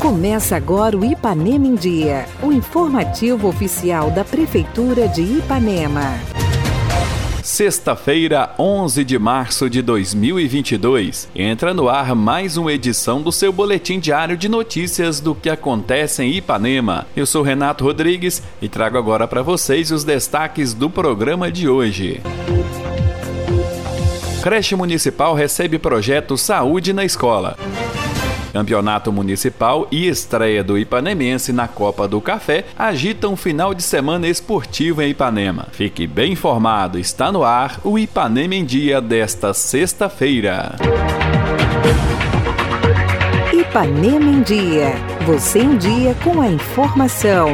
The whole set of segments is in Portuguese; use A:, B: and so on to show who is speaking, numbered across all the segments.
A: Começa agora o Ipanema em Dia, o informativo oficial da Prefeitura de Ipanema.
B: Sexta-feira, 11 de março de 2022, entra no ar mais uma edição do seu boletim diário de notícias do que acontece em Ipanema. Eu sou Renato Rodrigues e trago agora para vocês os destaques do programa de hoje. Creche Municipal recebe projeto Saúde na Escola. Campeonato Municipal e estreia do Ipanemense na Copa do Café agitam um final de semana esportivo em Ipanema. Fique bem informado, está no ar o Ipanema em Dia desta sexta-feira.
A: Ipanema em Dia. Você em dia com a informação.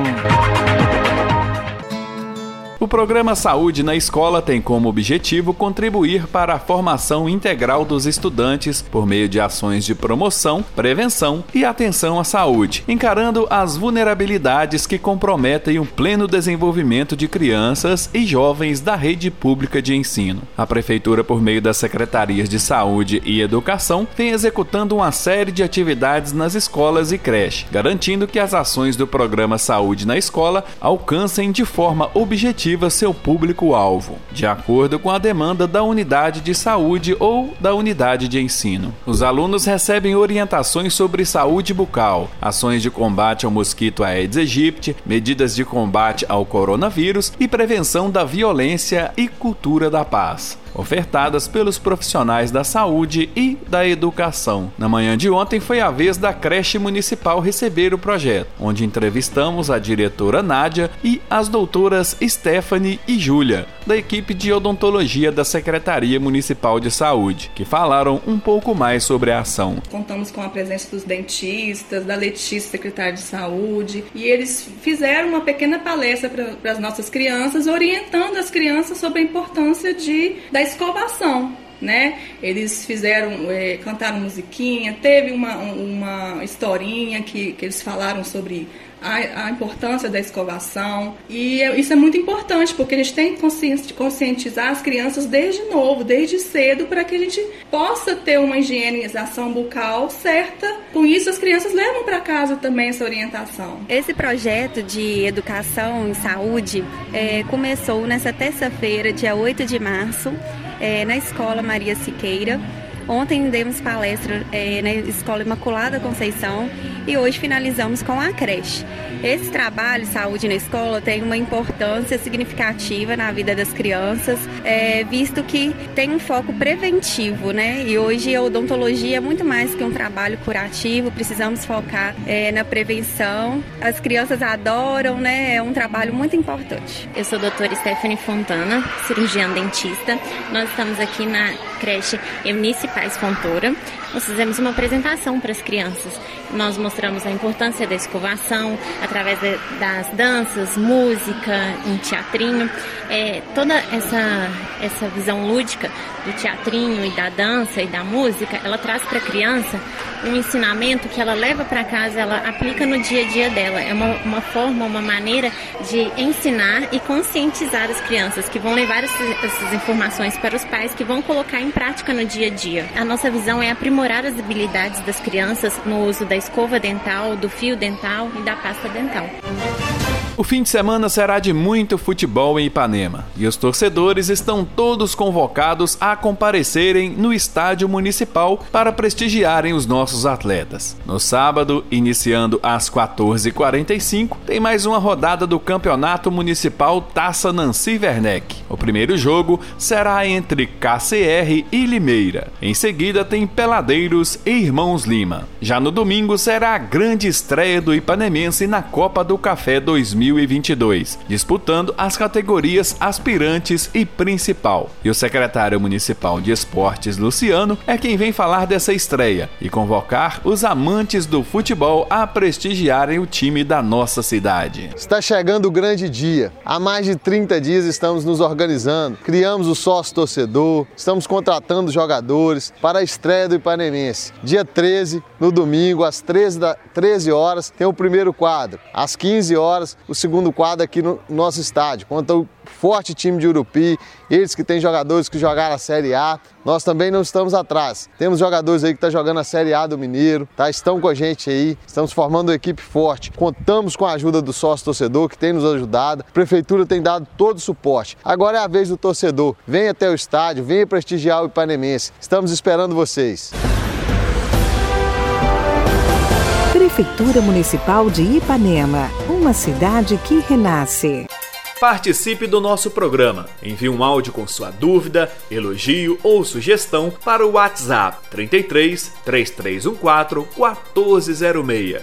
B: O programa Saúde na Escola tem como objetivo contribuir para a formação integral dos estudantes por meio de ações de promoção, prevenção e atenção à saúde, encarando as vulnerabilidades que comprometem o pleno desenvolvimento de crianças e jovens da rede pública de ensino. A Prefeitura, por meio das Secretarias de Saúde e Educação, vem executando uma série de atividades nas escolas e creches, garantindo que as ações do programa Saúde na Escola alcancem de forma objetiva seu público-alvo, de acordo com a demanda da unidade de saúde ou da unidade de ensino. Os alunos recebem orientações sobre saúde bucal, ações de combate ao mosquito Aedes aegypti, medidas de combate ao coronavírus e prevenção da violência e cultura da paz ofertadas pelos profissionais da saúde e da educação. Na manhã de ontem foi a vez da creche municipal receber o projeto, onde entrevistamos a diretora Nádia e as doutoras Stephanie e Júlia, da equipe de odontologia da Secretaria Municipal de Saúde, que falaram um pouco mais sobre a ação.
C: Contamos com a presença dos dentistas, da Letícia, secretária de Saúde, e eles fizeram uma pequena palestra para as nossas crianças, orientando as crianças sobre a importância de, da escovação. Né? Eles fizeram, é, cantaram musiquinha, teve uma, uma historinha que, que eles falaram sobre a, a, importância da escovação. E é, isso é muito importante, porque a gente tem que conscientizar as crianças desde novo, desde cedo, para que a gente possa ter uma higienização bucal certa. Com isso, as crianças levam para casa também essa orientação.
D: Esse projeto de educação em saúde é, começou nessa terça-feira, dia 8 de março é, na Escola Maria Siqueira. Ontem demos palestra é, na Escola Imaculada Conceição e hoje finalizamos com a creche. Esse trabalho, Saúde na Escola, tem uma importância significativa na vida das crianças, é, visto que tem um foco preventivo, né? E hoje a odontologia é muito mais que um trabalho curativo, precisamos focar é, na prevenção. As crianças adoram, né? É um trabalho muito importante.
E: Eu sou a doutora Stephanie Fontana, cirurgiã dentista. Nós estamos aqui na creche Eunice Paz Fontoura. Nós fizemos uma apresentação para as crianças. Nós mostramos a importância da escovação através de, das danças, música, um teatrinho. É, toda essa, essa visão lúdica do teatrinho e da dança e da música, ela traz para a criança um ensinamento que ela leva para casa, ela aplica no dia a dia dela. É uma, uma forma, uma maneira de ensinar e conscientizar as crianças que vão levar essas, essas informações para os pais que vão colocar em prática no dia a dia. A nossa visão é aprimorar as habilidades das crianças no uso da escova dental, do fio dental e da pasta dental.
B: O fim de semana será de muito futebol em Ipanema e os torcedores estão todos convocados a comparecerem no estádio municipal para prestigiarem os nossos atletas. No sábado, iniciando às 14h45, tem mais uma rodada do Campeonato Municipal Taça Nancy Werneck. O primeiro jogo será entre KCR e Limeira. Em seguida, tem Peladeiros e Irmãos Lima. Já no domingo será a grande estreia do Ipanemense na Copa do Café 2020. 2022, disputando as categorias aspirantes e principal. E o secretário municipal de esportes, Luciano, é quem vem falar dessa estreia e convocar os amantes do futebol a prestigiarem o time da nossa cidade.
F: Está chegando o grande dia. Há mais de 30 dias estamos nos organizando, criamos o sócio torcedor, estamos contratando jogadores para a estreia do Ipanemense. Dia 13, no domingo, às 13, da, 13 horas, tem o primeiro quadro. Às 15 horas, o o segundo quadro aqui no nosso estádio, contra o forte time de Urupi, eles que têm jogadores que jogaram a Série A. Nós também não estamos atrás. Temos jogadores aí que estão tá jogando a Série A do Mineiro, tá? Estão com a gente aí, estamos formando uma equipe forte. Contamos com a ajuda do sócio torcedor que tem nos ajudado. A prefeitura tem dado todo o suporte. Agora é a vez do torcedor. Venha até o estádio, venha prestigiar o Ipanemense. Estamos esperando vocês.
A: Prefeitura Municipal de Ipanema, uma cidade que renasce.
B: Participe do nosso programa. Envie um áudio com sua dúvida, elogio ou sugestão para o WhatsApp 33 3314 1406.